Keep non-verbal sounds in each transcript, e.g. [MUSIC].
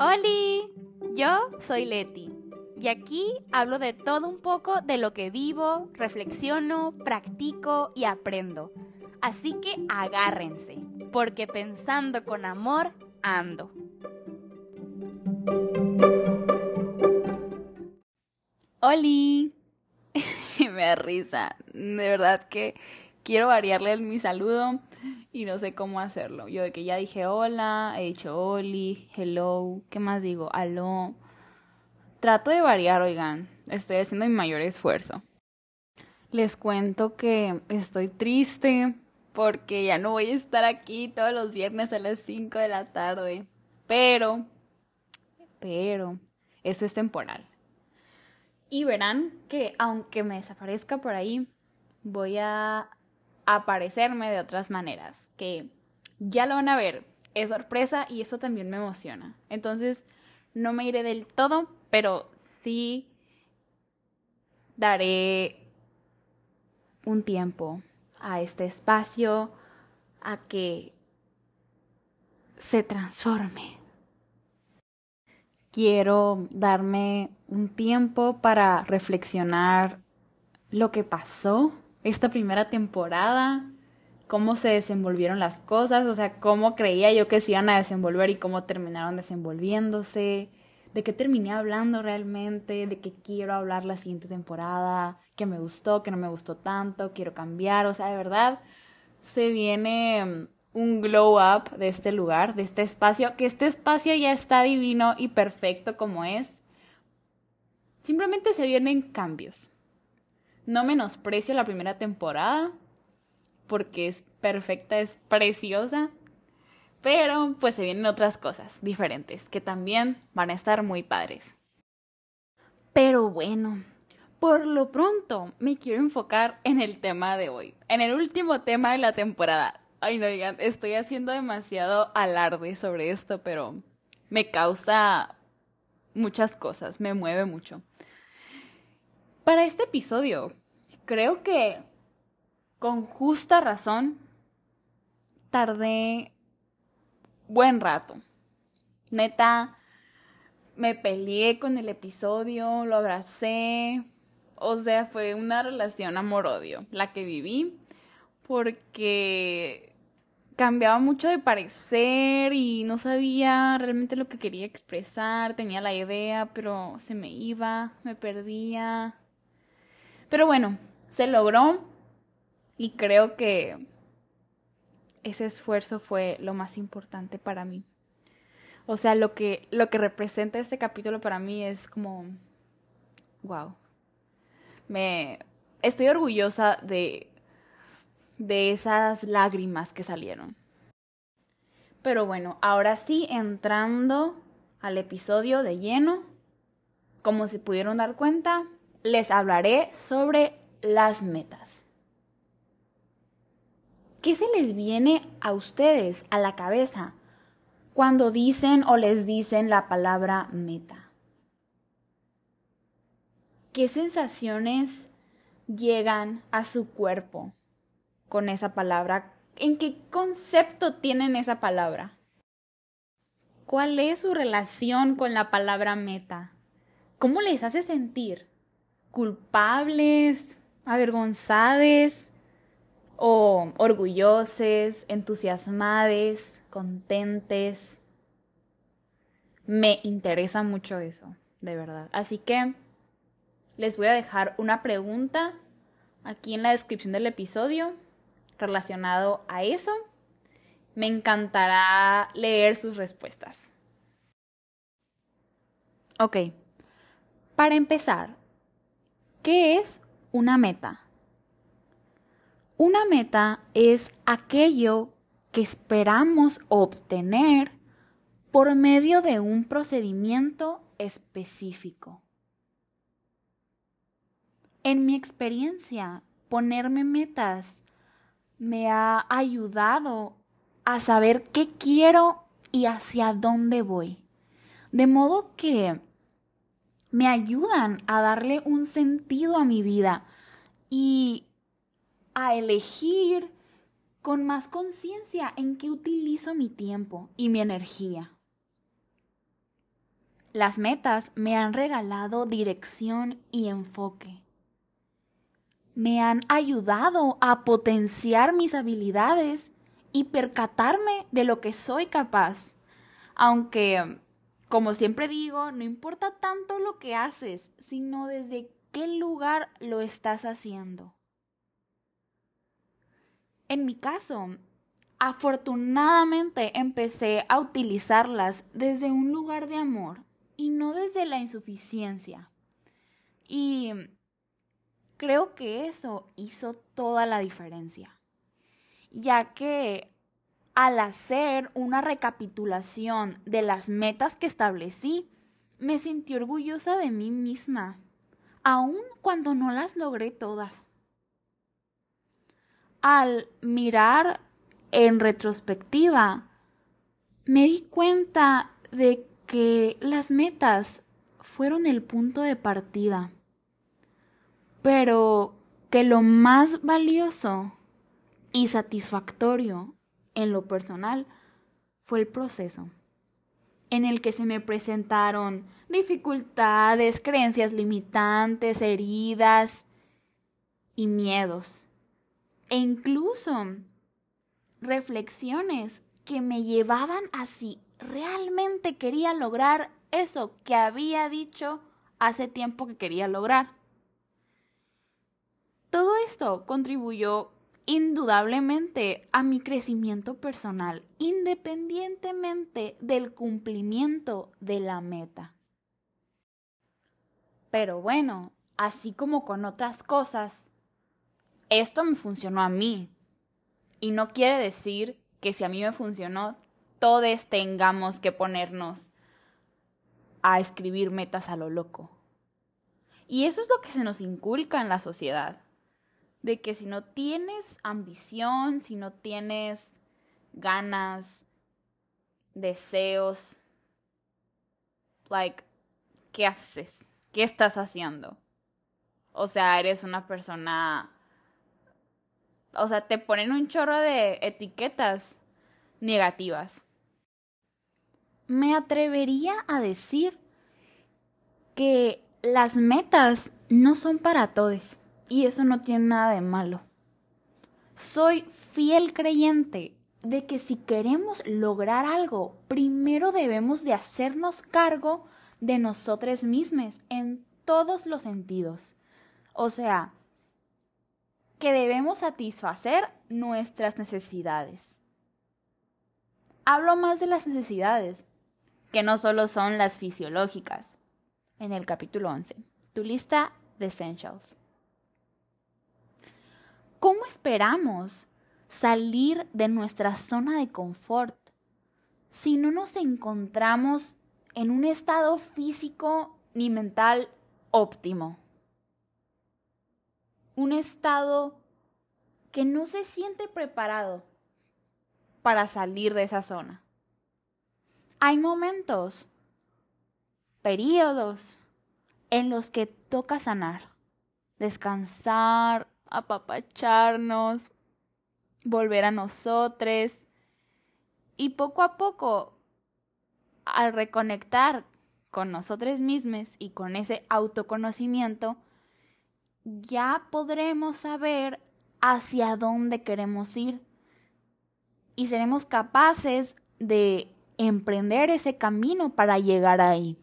¡Holi! Yo soy Leti y aquí hablo de todo un poco de lo que vivo, reflexiono, practico y aprendo. Así que agárrense, porque pensando con amor ando. ¡Holi! [LAUGHS] Me da risa. De verdad que quiero variarle mi saludo y no sé cómo hacerlo. Yo de que ya dije hola, he dicho oli, hello, ¿qué más digo? Aló. Trato de variar, oigan. Estoy haciendo mi mayor esfuerzo. Les cuento que estoy triste porque ya no voy a estar aquí todos los viernes a las 5 de la tarde. Pero, pero, eso es temporal. Y verán que aunque me desaparezca por ahí, voy a aparecerme de otras maneras, que ya lo van a ver, es sorpresa y eso también me emociona. Entonces, no me iré del todo, pero sí daré un tiempo a este espacio, a que se transforme. Quiero darme un tiempo para reflexionar lo que pasó esta primera temporada, cómo se desenvolvieron las cosas, o sea, cómo creía yo que se iban a desenvolver y cómo terminaron desenvolviéndose, de qué terminé hablando realmente, de qué quiero hablar la siguiente temporada, qué me gustó, qué no me gustó tanto, quiero cambiar, o sea, de verdad se viene mm, un glow up de este lugar, de este espacio, que este espacio ya está divino y perfecto como es. Simplemente se vienen cambios. No menosprecio la primera temporada porque es perfecta, es preciosa. Pero pues se vienen otras cosas diferentes que también van a estar muy padres. Pero bueno, por lo pronto me quiero enfocar en el tema de hoy, en el último tema de la temporada. Ay, no digan, estoy haciendo demasiado alarde sobre esto, pero me causa muchas cosas, me mueve mucho. Para este episodio, creo que con justa razón tardé buen rato. Neta, me peleé con el episodio, lo abracé. O sea, fue una relación amor-odio la que viví porque cambiaba mucho de parecer y no sabía realmente lo que quería expresar, tenía la idea, pero se me iba, me perdía. Pero bueno, se logró y creo que ese esfuerzo fue lo más importante para mí. O sea, lo que, lo que representa este capítulo para mí es como, wow. Me estoy orgullosa de, de esas lágrimas que salieron. Pero bueno, ahora sí, entrando al episodio de lleno, como se pudieron dar cuenta, les hablaré sobre las metas. ¿Qué se les viene a ustedes a la cabeza cuando dicen o les dicen la palabra meta? ¿Qué sensaciones llegan a su cuerpo con esa palabra? ¿En qué concepto tienen esa palabra? ¿Cuál es su relación con la palabra meta? ¿Cómo les hace sentir? Culpables, avergonzados o orgullosos, entusiasmados, contentes. Me interesa mucho eso, de verdad. Así que les voy a dejar una pregunta aquí en la descripción del episodio relacionado a eso. Me encantará leer sus respuestas. Ok, para empezar, ¿Qué es una meta? Una meta es aquello que esperamos obtener por medio de un procedimiento específico. En mi experiencia, ponerme metas me ha ayudado a saber qué quiero y hacia dónde voy. De modo que me ayudan a darle un sentido a mi vida y a elegir con más conciencia en qué utilizo mi tiempo y mi energía. las metas me han regalado dirección y enfoque. Me han ayudado a potenciar mis habilidades y percatarme de lo que soy capaz. Aunque, como siempre digo, no importa tanto lo que haces, sino desde qué lugar lo estás haciendo. En mi caso, afortunadamente empecé a utilizarlas desde un lugar de amor y no desde la insuficiencia. Y creo que eso hizo toda la diferencia, ya que al hacer una recapitulación de las metas que establecí, me sentí orgullosa de mí misma, aun cuando no las logré todas. Al mirar en retrospectiva, me di cuenta de que las metas fueron el punto de partida, pero que lo más valioso y satisfactorio en lo personal fue el proceso, en el que se me presentaron dificultades, creencias limitantes, heridas y miedos e incluso reflexiones que me llevaban a si realmente quería lograr eso que había dicho hace tiempo que quería lograr. Todo esto contribuyó indudablemente a mi crecimiento personal, independientemente del cumplimiento de la meta. Pero bueno, así como con otras cosas, esto me funcionó a mí. Y no quiere decir que si a mí me funcionó, todos tengamos que ponernos a escribir metas a lo loco. Y eso es lo que se nos inculca en la sociedad. De que si no tienes ambición, si no tienes ganas, deseos, like, ¿qué haces? ¿Qué estás haciendo? O sea, eres una persona o sea, te ponen un chorro de etiquetas negativas. Me atrevería a decir que las metas no son para todos y eso no tiene nada de malo. Soy fiel creyente de que si queremos lograr algo, primero debemos de hacernos cargo de nosotros mismos en todos los sentidos. O sea, que debemos satisfacer nuestras necesidades. Hablo más de las necesidades, que no solo son las fisiológicas, en el capítulo 11, tu lista de essentials. ¿Cómo esperamos salir de nuestra zona de confort si no nos encontramos en un estado físico ni mental óptimo? un estado que no se siente preparado para salir de esa zona. Hay momentos, periodos, en los que toca sanar, descansar, apapacharnos, volver a nosotros y poco a poco, al reconectar con nosotros mismos y con ese autoconocimiento, ya podremos saber hacia dónde queremos ir y seremos capaces de emprender ese camino para llegar ahí.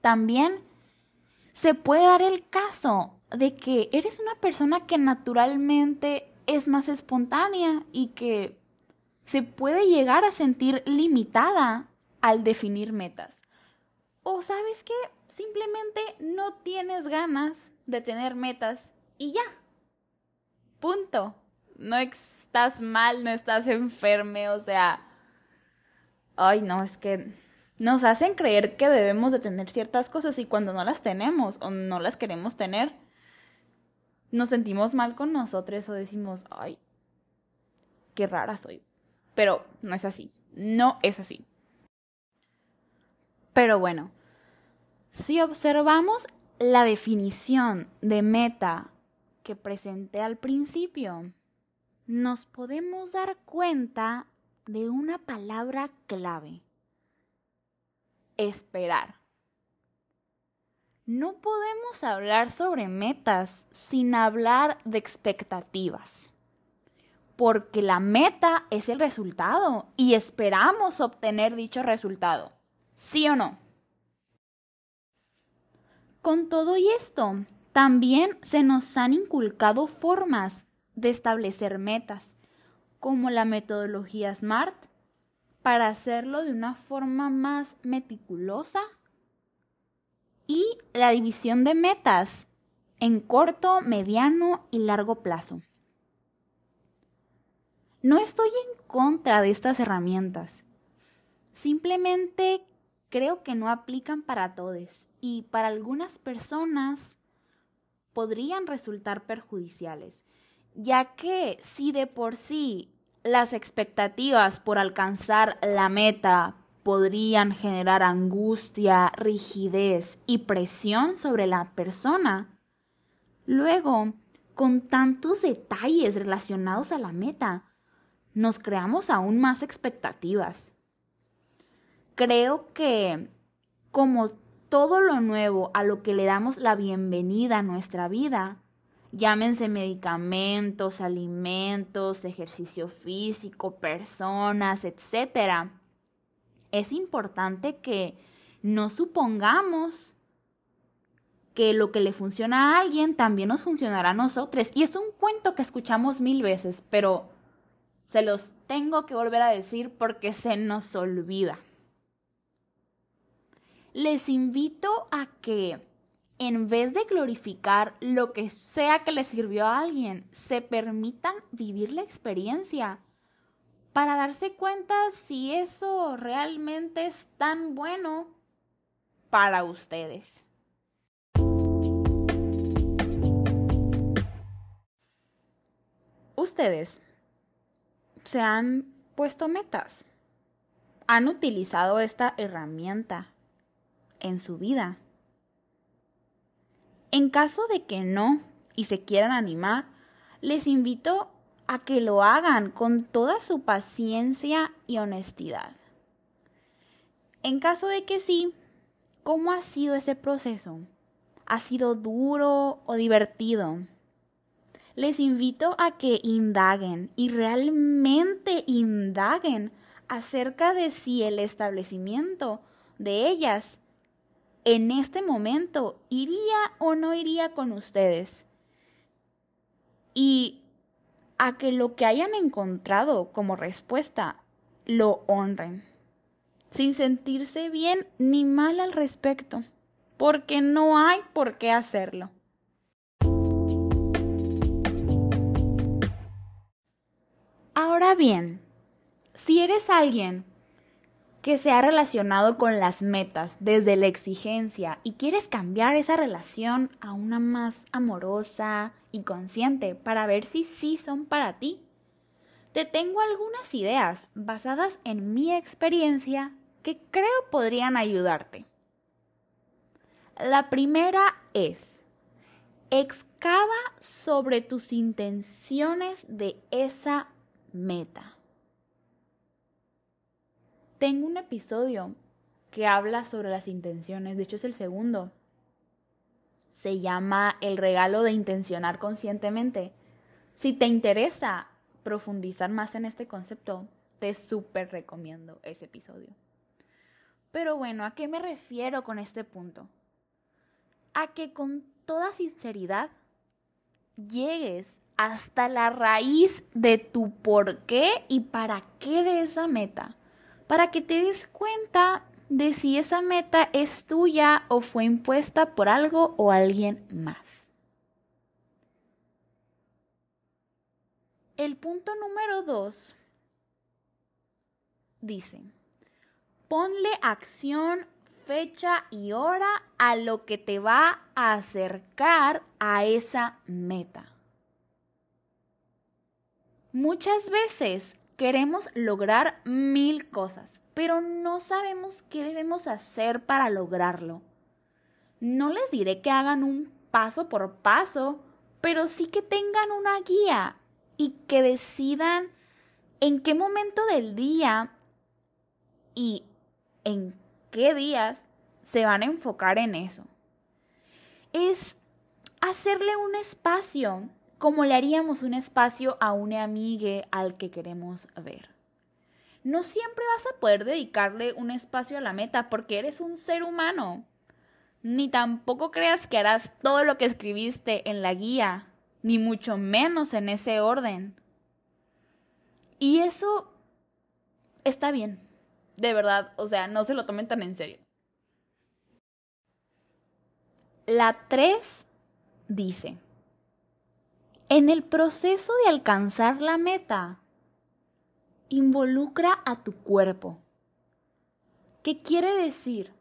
También se puede dar el caso de que eres una persona que naturalmente es más espontánea y que se puede llegar a sentir limitada al definir metas. O sabes que simplemente no tienes ganas de tener metas y ya. Punto. No estás mal, no estás enferme, o sea... Ay, no, es que nos hacen creer que debemos de tener ciertas cosas y cuando no las tenemos o no las queremos tener, nos sentimos mal con nosotros o decimos, ay, qué rara soy. Pero no es así, no es así. Pero bueno, si observamos la definición de meta que presenté al principio, nos podemos dar cuenta de una palabra clave. esperar. No podemos hablar sobre metas sin hablar de expectativas, porque la meta es el resultado y esperamos obtener dicho resultado, ¿sí o no? Con todo y esto, también se nos han inculcado formas de establecer metas, como la metodología SMART, para hacerlo de una forma más meticulosa, y la división de metas en corto, mediano y largo plazo. No estoy en contra de estas herramientas, simplemente creo que no aplican para todos y para algunas personas podrían resultar perjudiciales, ya que si de por sí las expectativas por alcanzar la meta podrían generar angustia, rigidez y presión sobre la persona, luego, con tantos detalles relacionados a la meta, nos creamos aún más expectativas. Creo que, como todo lo nuevo a lo que le damos la bienvenida a nuestra vida, llámense medicamentos, alimentos, ejercicio físico, personas, etc., es importante que no supongamos que lo que le funciona a alguien también nos funcionará a nosotros. Y es un cuento que escuchamos mil veces, pero se los tengo que volver a decir porque se nos olvida les invito a que en vez de glorificar lo que sea que le sirvió a alguien, se permitan vivir la experiencia para darse cuenta si eso realmente es tan bueno para ustedes. Ustedes se han puesto metas, han utilizado esta herramienta en su vida. En caso de que no y se quieran animar, les invito a que lo hagan con toda su paciencia y honestidad. En caso de que sí, ¿cómo ha sido ese proceso? ¿Ha sido duro o divertido? Les invito a que indaguen y realmente indaguen acerca de si el establecimiento de ellas en este momento, ¿iría o no iría con ustedes? Y a que lo que hayan encontrado como respuesta lo honren, sin sentirse bien ni mal al respecto, porque no hay por qué hacerlo. Ahora bien, si eres alguien que se ha relacionado con las metas desde la exigencia y quieres cambiar esa relación a una más amorosa y consciente para ver si sí son para ti. Te tengo algunas ideas basadas en mi experiencia que creo podrían ayudarte. La primera es, excava sobre tus intenciones de esa meta. Tengo un episodio que habla sobre las intenciones, de hecho es el segundo. Se llama El regalo de intencionar conscientemente. Si te interesa profundizar más en este concepto, te súper recomiendo ese episodio. Pero bueno, ¿a qué me refiero con este punto? A que con toda sinceridad llegues hasta la raíz de tu por qué y para qué de esa meta para que te des cuenta de si esa meta es tuya o fue impuesta por algo o alguien más. El punto número dos dice, ponle acción, fecha y hora a lo que te va a acercar a esa meta. Muchas veces Queremos lograr mil cosas, pero no sabemos qué debemos hacer para lograrlo. No les diré que hagan un paso por paso, pero sí que tengan una guía y que decidan en qué momento del día y en qué días se van a enfocar en eso. Es hacerle un espacio como le haríamos un espacio a una amiga al que queremos ver. No siempre vas a poder dedicarle un espacio a la meta porque eres un ser humano. Ni tampoco creas que harás todo lo que escribiste en la guía, ni mucho menos en ese orden. Y eso está bien, de verdad, o sea, no se lo tomen tan en serio. La 3 dice, en el proceso de alcanzar la meta, involucra a tu cuerpo. ¿Qué quiere decir?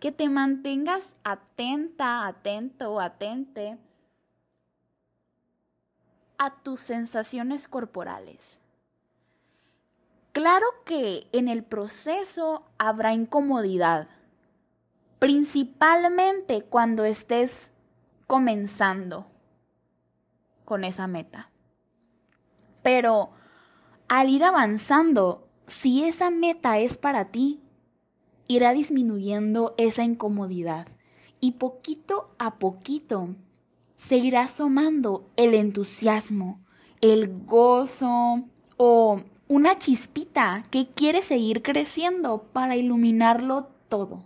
Que te mantengas atenta, atento atente a tus sensaciones corporales. Claro que en el proceso habrá incomodidad, principalmente cuando estés comenzando con esa meta. Pero al ir avanzando, si esa meta es para ti, irá disminuyendo esa incomodidad y poquito a poquito seguirá asomando el entusiasmo, el gozo o una chispita que quiere seguir creciendo para iluminarlo todo.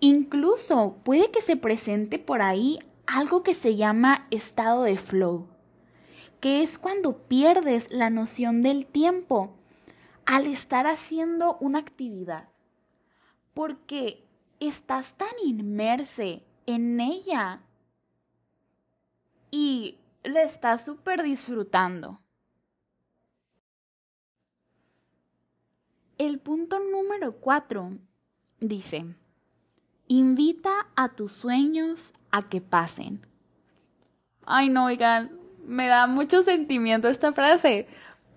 Incluso puede que se presente por ahí algo que se llama estado de flow, que es cuando pierdes la noción del tiempo al estar haciendo una actividad, porque estás tan inmerse en ella y le estás súper disfrutando. El punto número cuatro dice, invita a tus sueños a que pasen. Ay, no, oigan, me da mucho sentimiento esta frase,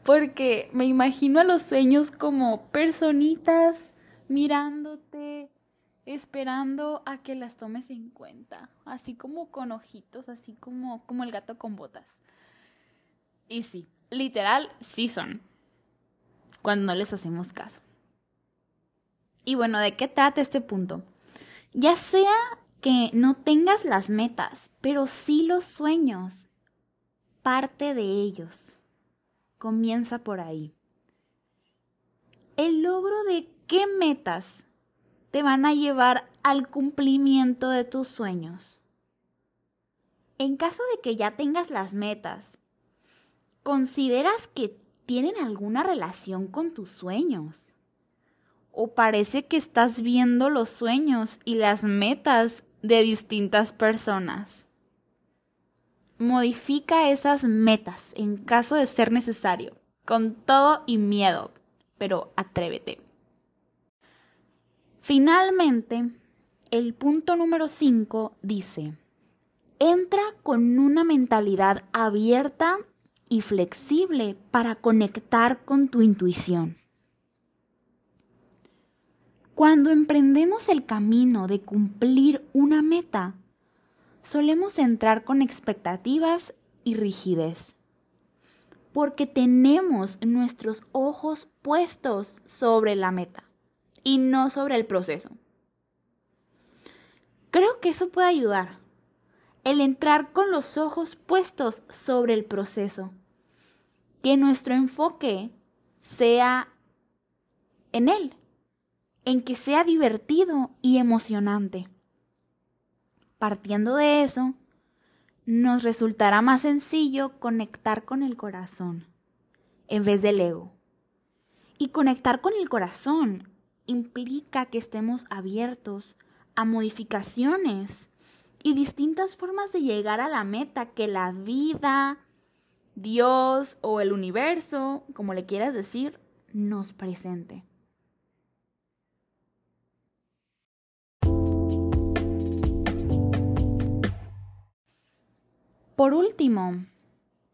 porque me imagino a los sueños como personitas mirándote, esperando a que las tomes en cuenta, así como con ojitos, así como, como el gato con botas. Y sí, literal, sí son, cuando no les hacemos caso. Y bueno, ¿de qué trata este punto? Ya sea que no tengas las metas, pero sí los sueños. Parte de ellos. Comienza por ahí. El logro de qué metas te van a llevar al cumplimiento de tus sueños. En caso de que ya tengas las metas, ¿consideras que tienen alguna relación con tus sueños? ¿O parece que estás viendo los sueños y las metas de distintas personas. Modifica esas metas en caso de ser necesario, con todo y miedo, pero atrévete. Finalmente, el punto número 5 dice, entra con una mentalidad abierta y flexible para conectar con tu intuición. Cuando emprendemos el camino de cumplir una meta, solemos entrar con expectativas y rigidez, porque tenemos nuestros ojos puestos sobre la meta y no sobre el proceso. Creo que eso puede ayudar, el entrar con los ojos puestos sobre el proceso, que nuestro enfoque sea en él en que sea divertido y emocionante. Partiendo de eso, nos resultará más sencillo conectar con el corazón en vez del ego. Y conectar con el corazón implica que estemos abiertos a modificaciones y distintas formas de llegar a la meta que la vida, Dios o el universo, como le quieras decir, nos presente. Por último,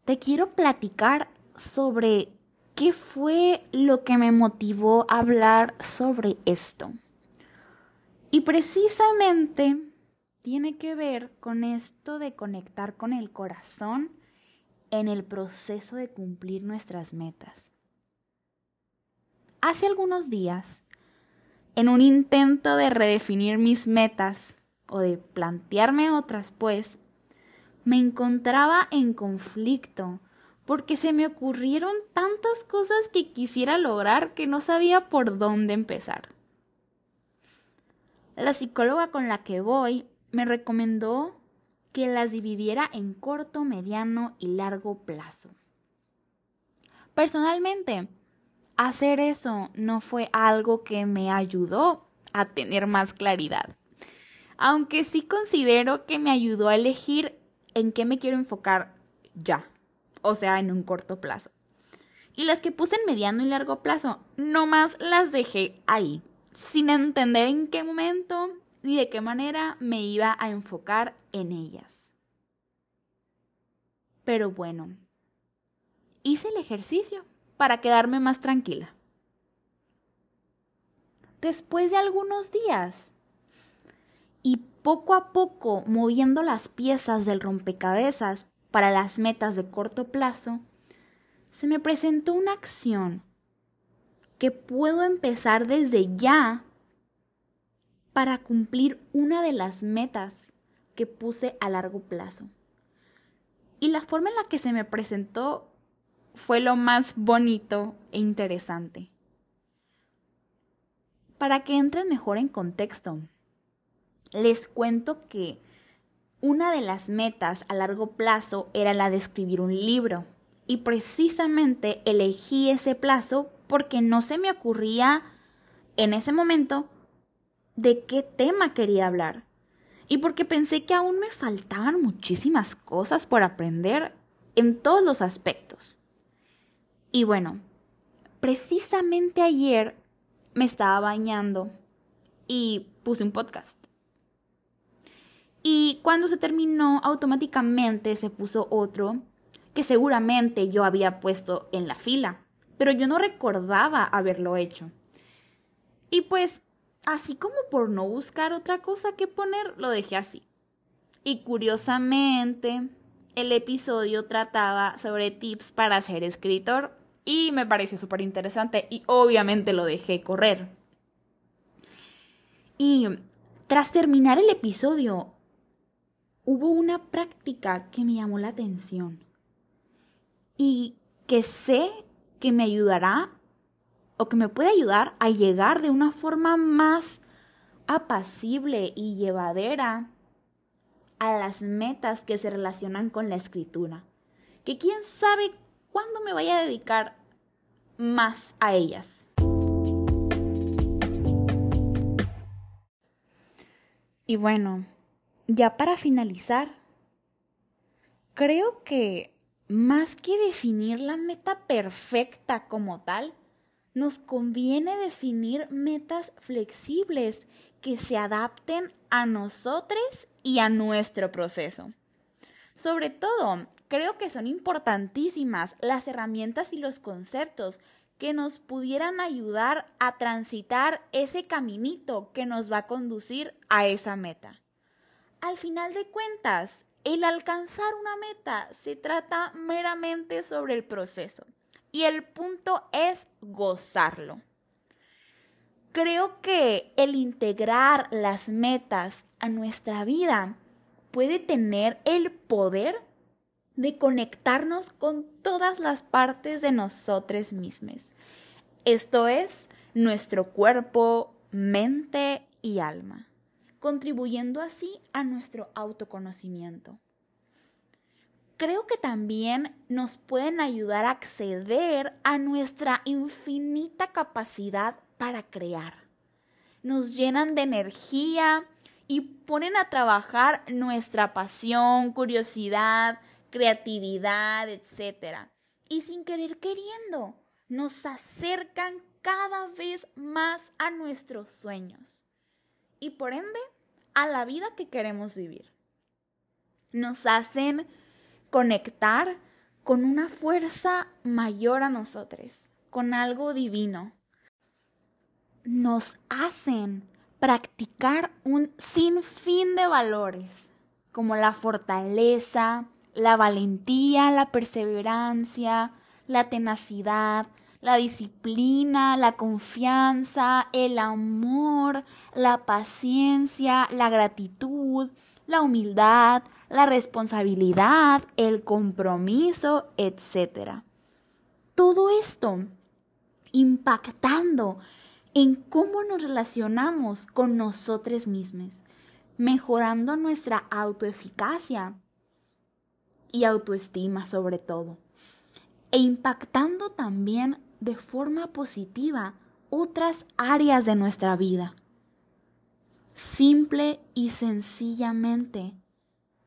te quiero platicar sobre qué fue lo que me motivó a hablar sobre esto. Y precisamente tiene que ver con esto de conectar con el corazón en el proceso de cumplir nuestras metas. Hace algunos días en un intento de redefinir mis metas o de plantearme otras, pues, me encontraba en conflicto porque se me ocurrieron tantas cosas que quisiera lograr que no sabía por dónde empezar. La psicóloga con la que voy me recomendó que las dividiera en corto, mediano y largo plazo. Personalmente, hacer eso no fue algo que me ayudó a tener más claridad, aunque sí considero que me ayudó a elegir en qué me quiero enfocar ya, o sea, en un corto plazo. Y las que puse en mediano y largo plazo, nomás las dejé ahí, sin entender en qué momento ni de qué manera me iba a enfocar en ellas. Pero bueno, hice el ejercicio para quedarme más tranquila. Después de algunos días y poco a poco moviendo las piezas del rompecabezas para las metas de corto plazo, se me presentó una acción que puedo empezar desde ya para cumplir una de las metas que puse a largo plazo. Y la forma en la que se me presentó fue lo más bonito e interesante. Para que entren mejor en contexto, les cuento que una de las metas a largo plazo era la de escribir un libro. Y precisamente elegí ese plazo porque no se me ocurría en ese momento de qué tema quería hablar. Y porque pensé que aún me faltaban muchísimas cosas por aprender en todos los aspectos. Y bueno, precisamente ayer me estaba bañando y puse un podcast. Y cuando se terminó, automáticamente se puso otro que seguramente yo había puesto en la fila, pero yo no recordaba haberlo hecho. Y pues así como por no buscar otra cosa que poner, lo dejé así. Y curiosamente, el episodio trataba sobre tips para ser escritor y me pareció súper interesante y obviamente lo dejé correr. Y tras terminar el episodio, hubo una práctica que me llamó la atención y que sé que me ayudará o que me puede ayudar a llegar de una forma más apacible y llevadera a las metas que se relacionan con la escritura. Que quién sabe cuándo me vaya a dedicar más a ellas. Y bueno, ya para finalizar, creo que más que definir la meta perfecta como tal, nos conviene definir metas flexibles que se adapten a nosotros y a nuestro proceso. Sobre todo, creo que son importantísimas las herramientas y los conceptos que nos pudieran ayudar a transitar ese caminito que nos va a conducir a esa meta. Al final de cuentas, el alcanzar una meta se trata meramente sobre el proceso y el punto es gozarlo. Creo que el integrar las metas a nuestra vida puede tener el poder de conectarnos con todas las partes de nosotros mismos. Esto es nuestro cuerpo, mente y alma, contribuyendo así a nuestro autoconocimiento creo que también nos pueden ayudar a acceder a nuestra infinita capacidad para crear. Nos llenan de energía y ponen a trabajar nuestra pasión, curiosidad, creatividad, etc. Y sin querer queriendo, nos acercan cada vez más a nuestros sueños y por ende a la vida que queremos vivir. Nos hacen conectar con una fuerza mayor a nosotros, con algo divino. Nos hacen practicar un sinfín de valores, como la fortaleza, la valentía, la perseverancia, la tenacidad, la disciplina, la confianza, el amor, la paciencia, la gratitud, la humildad, la responsabilidad, el compromiso, etc. Todo esto impactando en cómo nos relacionamos con nosotros mismos, mejorando nuestra autoeficacia y autoestima sobre todo, e impactando también de forma positiva otras áreas de nuestra vida. Simple y sencillamente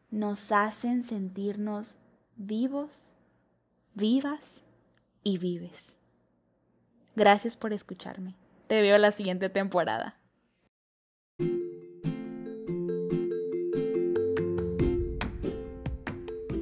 nos hacen sentirnos vivos, vivas y vives. Gracias por escucharme. Te veo la siguiente temporada.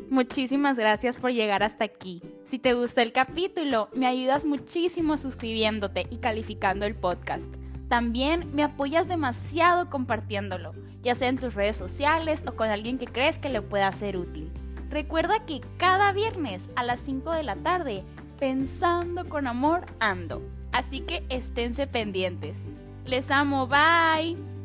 Muchísimas gracias por llegar hasta aquí. Si te gustó el capítulo, me ayudas muchísimo suscribiéndote y calificando el podcast. También me apoyas demasiado compartiéndolo, ya sea en tus redes sociales o con alguien que crees que le pueda ser útil. Recuerda que cada viernes a las 5 de la tarde, pensando con amor, ando. Así que esténse pendientes. Les amo, bye.